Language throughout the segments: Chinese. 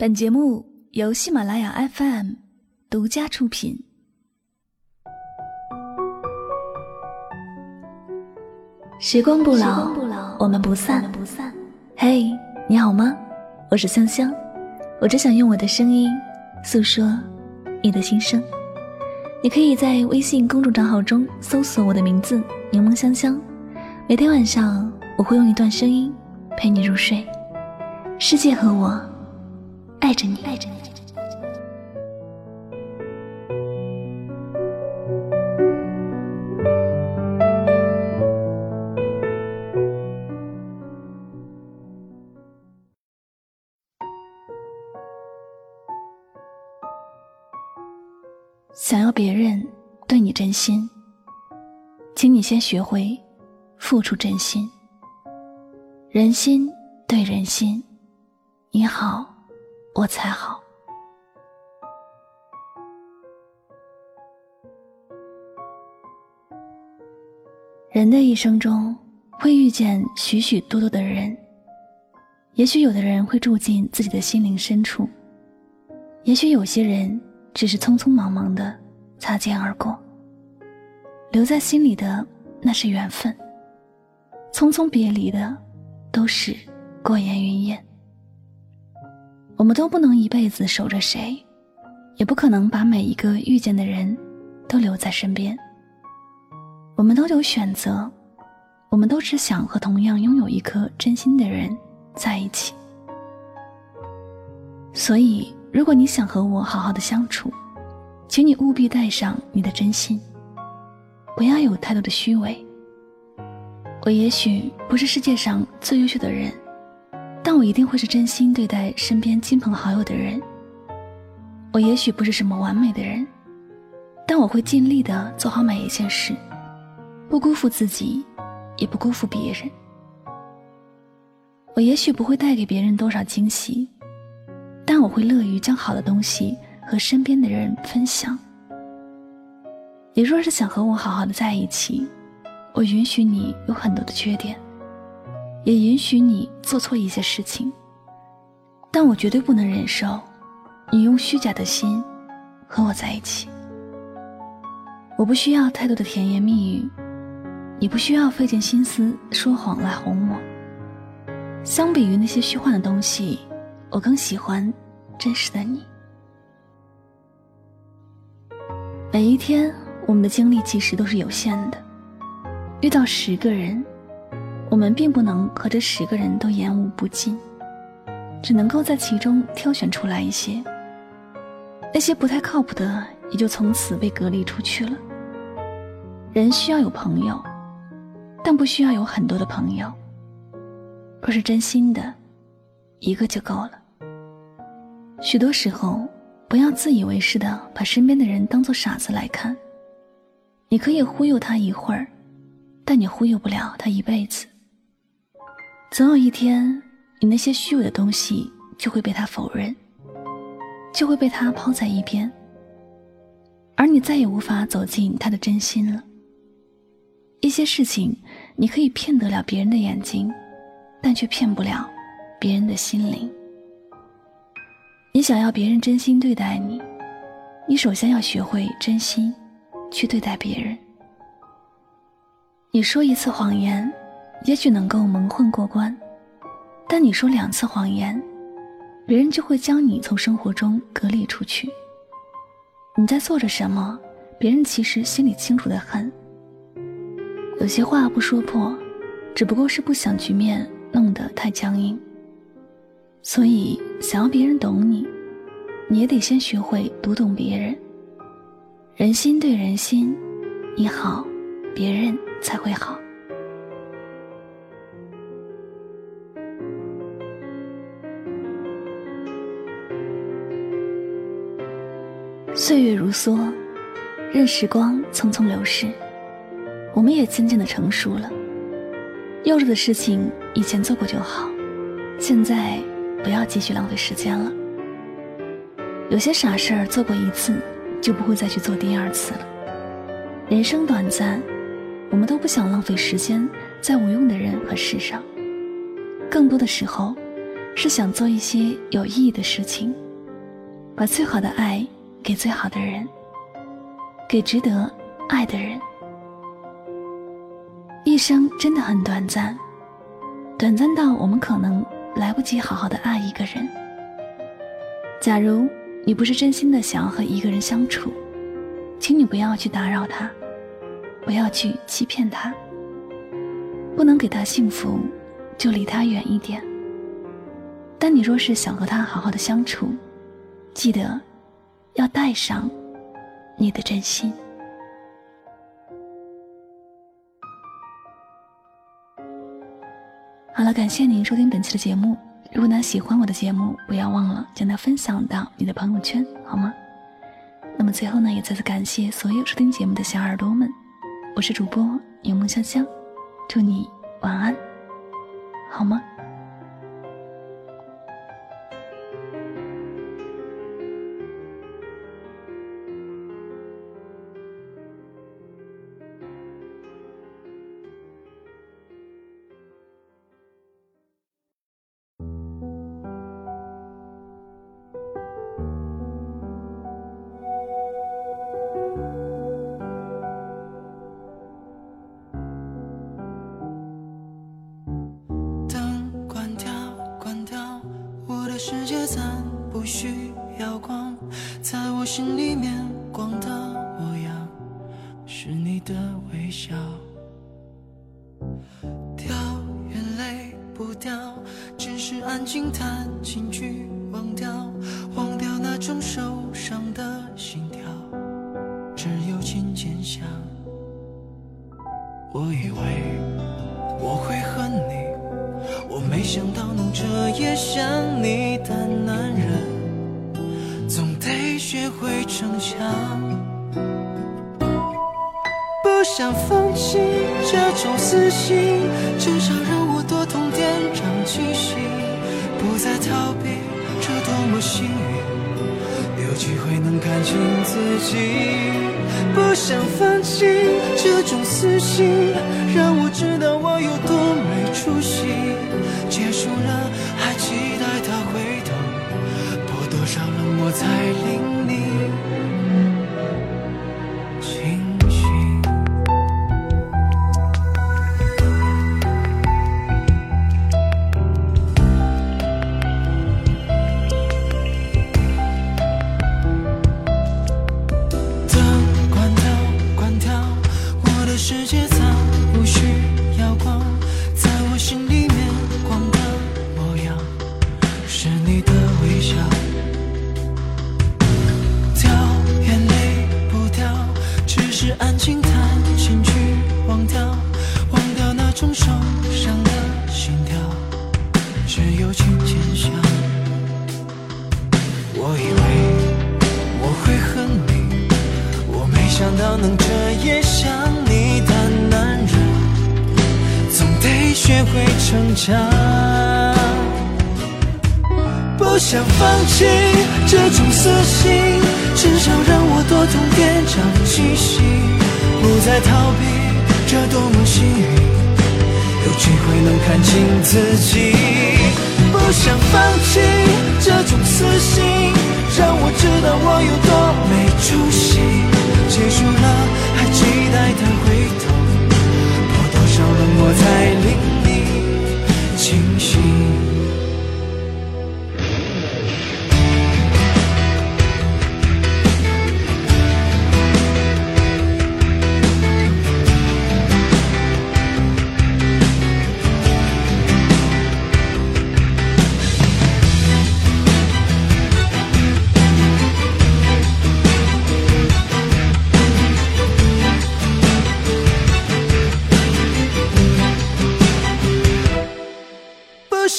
本节目由喜马拉雅 FM 独家出品。时光不老，我们不散。嘿，你好吗？我是香香，我只想用我的声音诉说你的心声。你可以在微信公众账号中搜索我的名字“柠檬香香”，每天晚上我会用一段声音陪你入睡。世界和我。爱着你，爱着你。想要别人对你真心，请你先学会付出真心。人心对人心，你好。我才好。人的一生中会遇见许许多多的人，也许有的人会住进自己的心灵深处，也许有些人只是匆匆忙忙的擦肩而过。留在心里的那是缘分，匆匆别离的都是过眼云烟。我们都不能一辈子守着谁，也不可能把每一个遇见的人都留在身边。我们都有选择，我们都只想和同样拥有一颗真心的人在一起。所以，如果你想和我好好的相处，请你务必带上你的真心，不要有太多的虚伪。我也许不是世界上最优秀的人。但我一定会是真心对待身边亲朋好友的人。我也许不是什么完美的人，但我会尽力的做好每一件事，不辜负自己，也不辜负别人。我也许不会带给别人多少惊喜，但我会乐于将好的东西和身边的人分享。你若是想和我好好的在一起，我允许你有很多的缺点。也允许你做错一些事情，但我绝对不能忍受你用虚假的心和我在一起。我不需要太多的甜言蜜语，你不需要费尽心思说谎来哄我。相比于那些虚幻的东西，我更喜欢真实的你。每一天，我们的精力其实都是有限的，遇到十个人。我们并不能和这十个人都言无不尽，只能够在其中挑选出来一些。那些不太靠谱的，也就从此被隔离出去了。人需要有朋友，但不需要有很多的朋友。若是真心的，一个就够了。许多时候，不要自以为是的把身边的人当做傻子来看。你可以忽悠他一会儿，但你忽悠不了他一辈子。总有一天，你那些虚伪的东西就会被他否认，就会被他抛在一边，而你再也无法走进他的真心了。一些事情，你可以骗得了别人的眼睛，但却骗不了别人的心灵。你想要别人真心对待你，你首先要学会真心去对待别人。你说一次谎言。也许能够蒙混过关，但你说两次谎言，别人就会将你从生活中隔离出去。你在做着什么？别人其实心里清楚的很。有些话不说破，只不过是不想局面弄得太僵硬。所以，想要别人懂你，你也得先学会读懂别人。人心对人心，你好，别人才会好。岁月如梭，任时光匆匆流逝，我们也渐渐的成熟了。幼稚的事情以前做过就好，现在不要继续浪费时间了。有些傻事儿做过一次，就不会再去做第二次了。人生短暂，我们都不想浪费时间在无用的人和事上。更多的时候，是想做一些有意义的事情，把最好的爱给最好的人，给值得爱的人。一生真的很短暂，短暂到我们可能来不及好好的爱一个人。假如你不是真心的想要和一个人相处，请你不要去打扰他，不要去欺骗他。不能给他幸福，就离他远一点。但你若是想和他好好的相处，记得要带上你的真心。好了，感谢您收听本期的节目。如果呢喜欢我的节目，不要忘了将它分享到你的朋友圈，好吗？那么最后呢，也再次感谢所有收听节目的小耳朵们。我是主播柠檬香香，祝你晚安，好吗？世界暂不需要光，在我心里面光的模样是你的微笑。掉眼泪不掉，只是安静弹琴去忘掉，忘掉那种受伤的心跳，只有琴键响。我以为。想到能彻夜想你的男人，总得学会逞强。不想放弃这种私心，至少让我多痛点，长记性。不再逃避，这多么幸运，有机会能看清自己。不想放弃这种私心，让我知道我有多没出息。结束了，还期待他回头，破多少冷漠才令会成长。不想放弃这种私心，至少让我多痛点长记性。不再逃避，这多么幸运，有机会能看清自己。不想放弃这种私心，让我知道我有多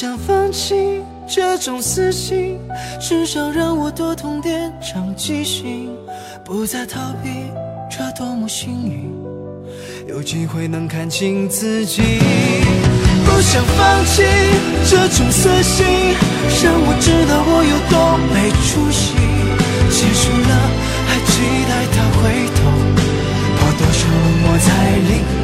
想放弃这种私心，至少让我多痛点长记性，不再逃避，这多么幸运，有机会能看清自己。不想放弃这种私心，让我知道我有多没出息。结束了，还期待他回头，怕多少路我才领悟。